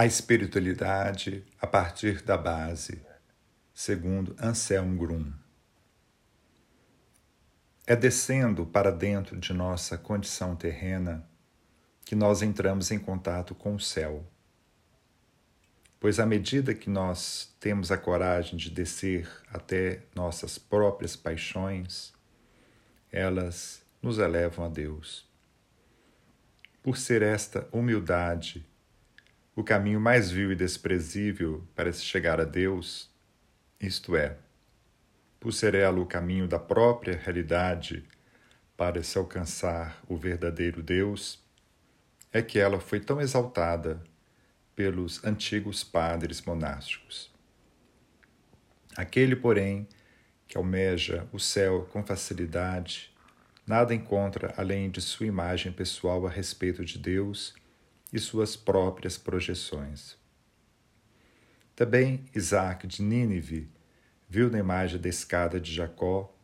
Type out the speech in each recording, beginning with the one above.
A espiritualidade a partir da base, segundo Anselm Grum. É descendo para dentro de nossa condição terrena que nós entramos em contato com o céu. Pois à medida que nós temos a coragem de descer até nossas próprias paixões, elas nos elevam a Deus. Por ser esta humildade o caminho mais vil e desprezível para se chegar a Deus, isto é, por ser ela o caminho da própria realidade para se alcançar o verdadeiro Deus, é que ela foi tão exaltada pelos antigos padres monásticos. Aquele, porém, que almeja o céu com facilidade, nada encontra além de sua imagem pessoal a respeito de Deus e suas próprias projeções. Também Isaac de Nínive viu na imagem da escada de Jacó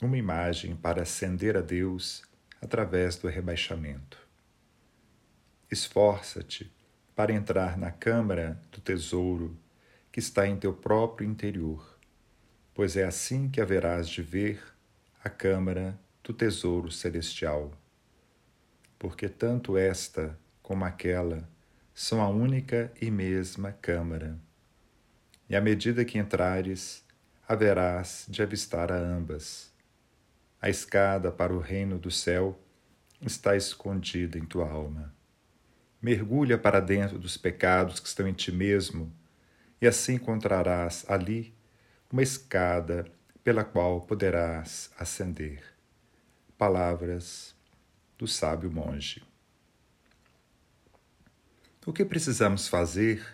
uma imagem para ascender a Deus através do rebaixamento. Esforça-te para entrar na câmara do tesouro que está em teu próprio interior, pois é assim que haverás de ver a câmara do tesouro celestial. Porque tanto esta como aquela são a única e mesma câmara. E à medida que entrares, haverás de avistar a ambas. A escada para o reino do céu está escondida em tua alma. Mergulha para dentro dos pecados que estão em ti mesmo, e assim encontrarás ali uma escada pela qual poderás ascender. Palavras do sábio monge. O que precisamos fazer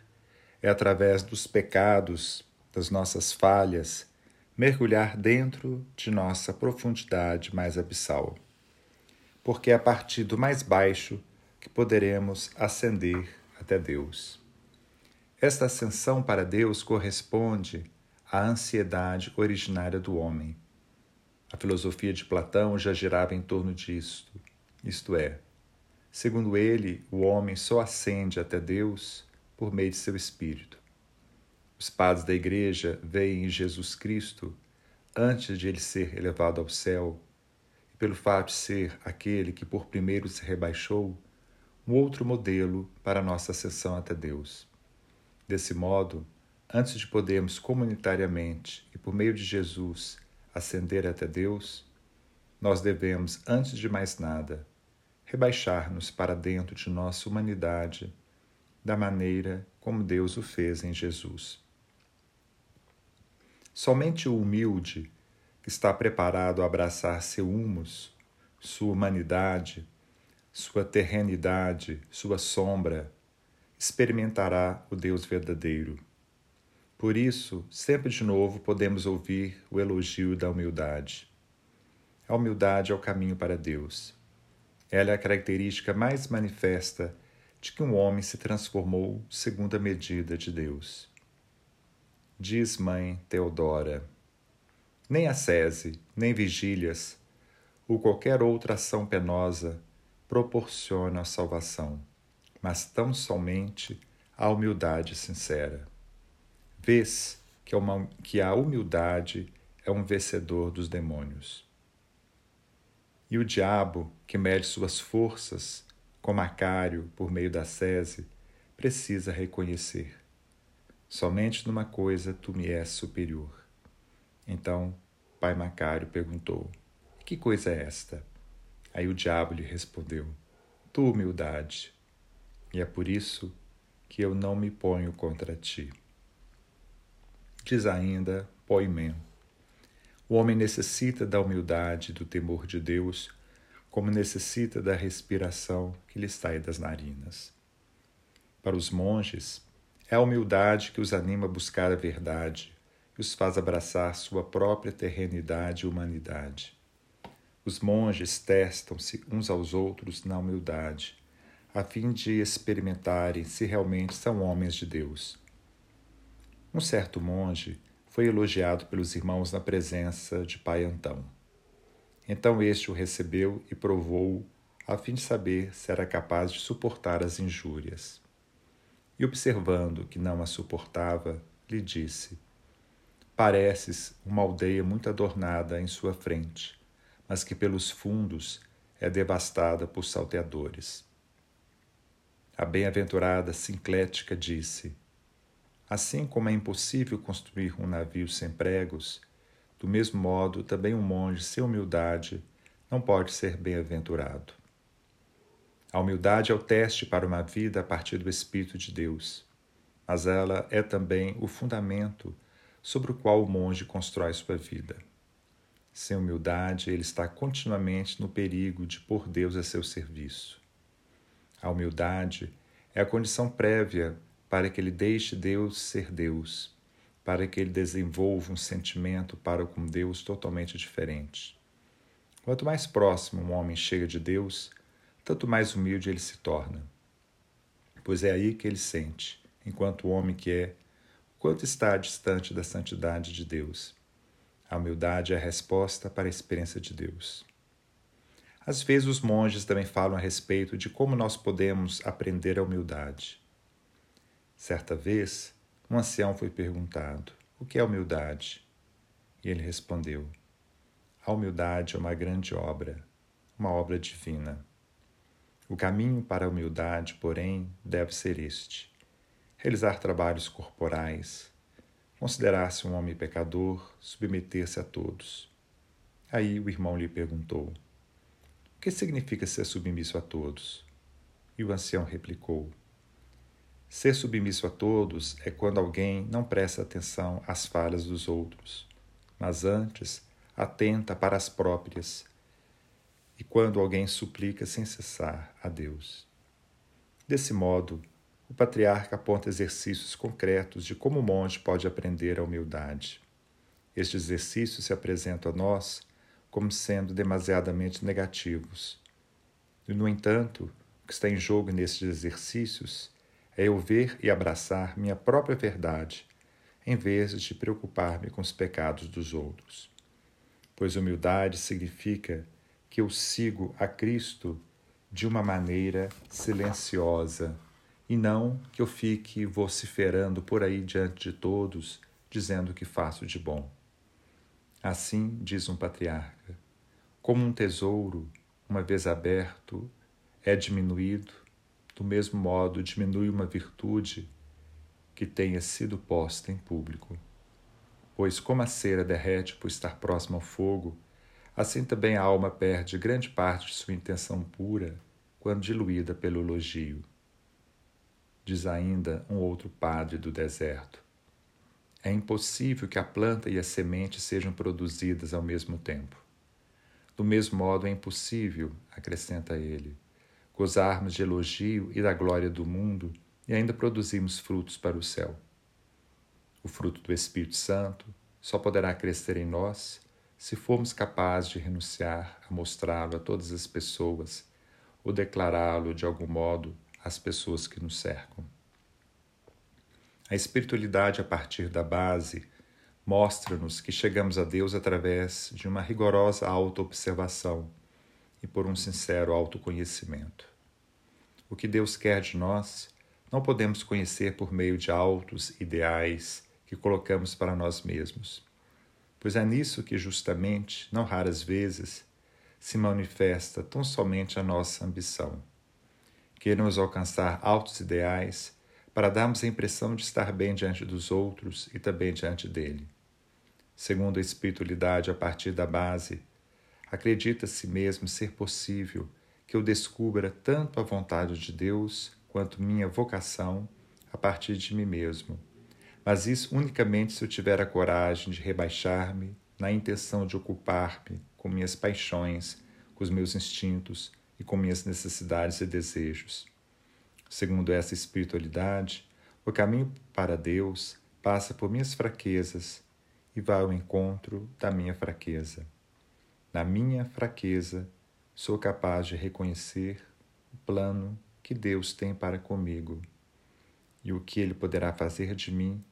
é, através dos pecados, das nossas falhas, mergulhar dentro de nossa profundidade mais abissal. Porque é a partir do mais baixo que poderemos ascender até Deus. Esta ascensão para Deus corresponde à ansiedade originária do homem. A filosofia de Platão já girava em torno disto, isto é, Segundo ele, o homem só ascende até Deus por meio de seu espírito. Os padres da Igreja veem em Jesus Cristo, antes de ele ser elevado ao céu, e pelo fato de ser aquele que por primeiro se rebaixou, um outro modelo para nossa ascensão até Deus. Desse modo, antes de podermos comunitariamente e por meio de Jesus ascender até Deus, nós devemos, antes de mais nada, rebaixar-nos para dentro de nossa humanidade, da maneira como Deus o fez em Jesus. Somente o humilde, que está preparado a abraçar seu humus, sua humanidade, sua terrenidade, sua sombra, experimentará o Deus verdadeiro. Por isso, sempre de novo podemos ouvir o elogio da humildade. A humildade é o caminho para Deus. Ela é a característica mais manifesta de que um homem se transformou segundo a medida de Deus. Diz mãe Teodora: Nem ascese, nem vigílias, ou qualquer outra ação penosa proporciona a salvação, mas tão somente a humildade sincera. Vês que, uma, que a humildade é um vencedor dos demônios. E o diabo, que mede suas forças, como Macário, por meio da sese, precisa reconhecer: somente numa coisa tu me és superior. Então, pai Macário perguntou: Que coisa é esta? Aí o diabo lhe respondeu: Tua humildade. E é por isso que eu não me ponho contra ti. Diz ainda Poimem o homem necessita da humildade do temor de Deus, como necessita da respiração que lhe sai das narinas. Para os monges, é a humildade que os anima a buscar a verdade e os faz abraçar sua própria terrenidade e humanidade. Os monges testam-se uns aos outros na humildade, a fim de experimentarem se realmente são homens de Deus. Um certo monge foi elogiado pelos irmãos na presença de Pai Antão. Então este o recebeu e provou-o, a fim de saber se era capaz de suportar as injúrias. e, observando que não a suportava, lhe disse: Pareces uma aldeia muito adornada em sua frente, mas que pelos fundos é devastada por salteadores. A bem-aventurada Sinclética disse: Assim como é impossível construir um navio sem pregos, do mesmo modo também um monge sem humildade não pode ser bem-aventurado. A humildade é o teste para uma vida a partir do Espírito de Deus, mas ela é também o fundamento sobre o qual o monge constrói sua vida. Sem humildade, ele está continuamente no perigo de pôr Deus a seu serviço. A humildade é a condição prévia para que ele deixe Deus ser Deus, para que ele desenvolva um sentimento para com Deus totalmente diferente. Quanto mais próximo um homem chega de Deus, tanto mais humilde ele se torna. Pois é aí que ele sente, enquanto homem que é, quanto está distante da santidade de Deus. A humildade é a resposta para a experiência de Deus. Às vezes, os monges também falam a respeito de como nós podemos aprender a humildade. Certa vez, um ancião foi perguntado: O que é humildade? E ele respondeu: A humildade é uma grande obra, uma obra divina. O caminho para a humildade, porém, deve ser este: realizar trabalhos corporais, considerar-se um homem pecador, submeter-se a todos. Aí o irmão lhe perguntou: que significa ser submisso a todos? E o ancião replicou: Ser submisso a todos é quando alguém não presta atenção às falhas dos outros, mas antes atenta para as próprias, e quando alguém suplica sem cessar a Deus. Desse modo, o patriarca aponta exercícios concretos de como o monge pode aprender a humildade. Estes exercícios se apresentam a nós como sendo demasiadamente negativos. E, no entanto, o que está em jogo nesses exercícios é eu ver e abraçar minha própria verdade, em vez de preocupar-me com os pecados dos outros. Pois humildade significa que eu sigo a Cristo de uma maneira silenciosa e não que eu fique vociferando por aí diante de todos, dizendo que faço de bom. Assim diz um patriarca: como um tesouro, uma vez aberto, é diminuído, do mesmo modo diminui uma virtude que tenha sido posta em público. Pois, como a cera derrete por estar próxima ao fogo, assim também a alma perde grande parte de sua intenção pura quando diluída pelo elogio. Diz ainda um outro padre do deserto. É impossível que a planta e a semente sejam produzidas ao mesmo tempo. Do mesmo modo, é impossível, acrescenta ele, gozarmos de elogio e da glória do mundo e ainda produzirmos frutos para o céu. O fruto do Espírito Santo só poderá crescer em nós se formos capazes de renunciar a mostrá-lo a todas as pessoas ou declará-lo de algum modo às pessoas que nos cercam. A espiritualidade a partir da base mostra-nos que chegamos a Deus através de uma rigorosa autoobservação e por um sincero autoconhecimento. O que Deus quer de nós não podemos conhecer por meio de altos ideais que colocamos para nós mesmos, pois é nisso que justamente, não raras vezes, se manifesta tão somente a nossa ambição. Queremos alcançar altos ideais para darmos a impressão de estar bem diante dos outros e também diante dele. Segundo a espiritualidade a partir da base, acredita-se mesmo ser possível que eu descubra tanto a vontade de Deus quanto minha vocação a partir de mim mesmo. Mas isso unicamente se eu tiver a coragem de rebaixar-me na intenção de ocupar-me com minhas paixões, com os meus instintos e com minhas necessidades e desejos. Segundo essa espiritualidade, o caminho para Deus passa por minhas fraquezas e vai ao encontro da minha fraqueza. Na minha fraqueza, sou capaz de reconhecer o plano que Deus tem para comigo e o que Ele poderá fazer de mim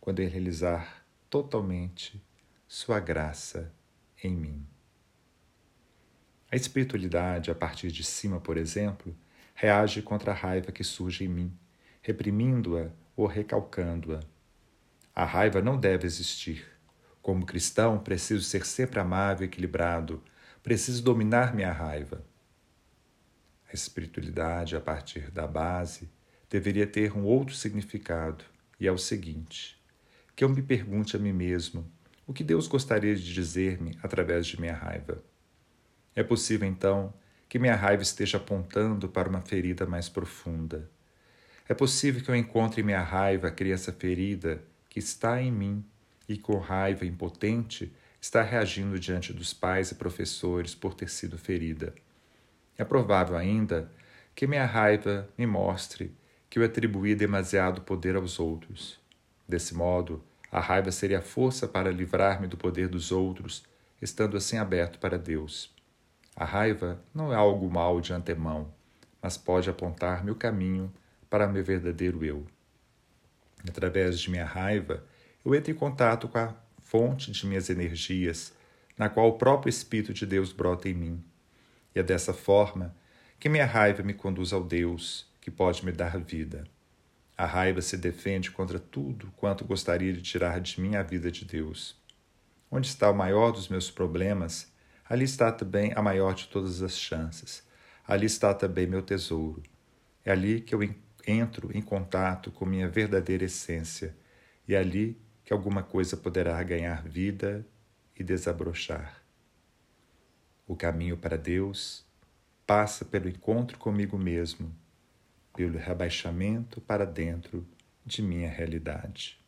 quando Ele realizar totalmente Sua graça em mim. A espiritualidade, a partir de cima, por exemplo, reage contra a raiva que surge em mim reprimindo-a ou recalcando-a. A raiva não deve existir. Como cristão, preciso ser sempre amável e equilibrado. Preciso dominar minha raiva. A espiritualidade, a partir da base, deveria ter um outro significado, e é o seguinte: que eu me pergunte a mim mesmo o que Deus gostaria de dizer-me através de minha raiva. É possível, então, que minha raiva esteja apontando para uma ferida mais profunda. É possível que eu encontre em minha raiva a criança ferida que está em mim e, com raiva impotente, está reagindo diante dos pais e professores por ter sido ferida. É provável ainda que minha raiva me mostre que eu atribuí demasiado poder aos outros. Desse modo, a raiva seria a força para livrar-me do poder dos outros, estando assim aberto para Deus. A raiva não é algo mal de antemão, mas pode apontar-me o caminho para meu verdadeiro eu. Através de minha raiva, eu entro em contato com a fonte de minhas energias, na qual o próprio Espírito de Deus brota em mim. E é dessa forma que minha raiva me conduz ao Deus que pode me dar vida. A raiva se defende contra tudo quanto gostaria de tirar de mim a vida de Deus. Onde está o maior dos meus problemas, ali está também a maior de todas as chances. Ali está também meu tesouro. É ali que eu entro em contato com minha verdadeira essência, e é ali que alguma coisa poderá ganhar vida e desabrochar. O caminho para Deus passa pelo encontro comigo mesmo pelo rebaixamento para dentro de minha realidade.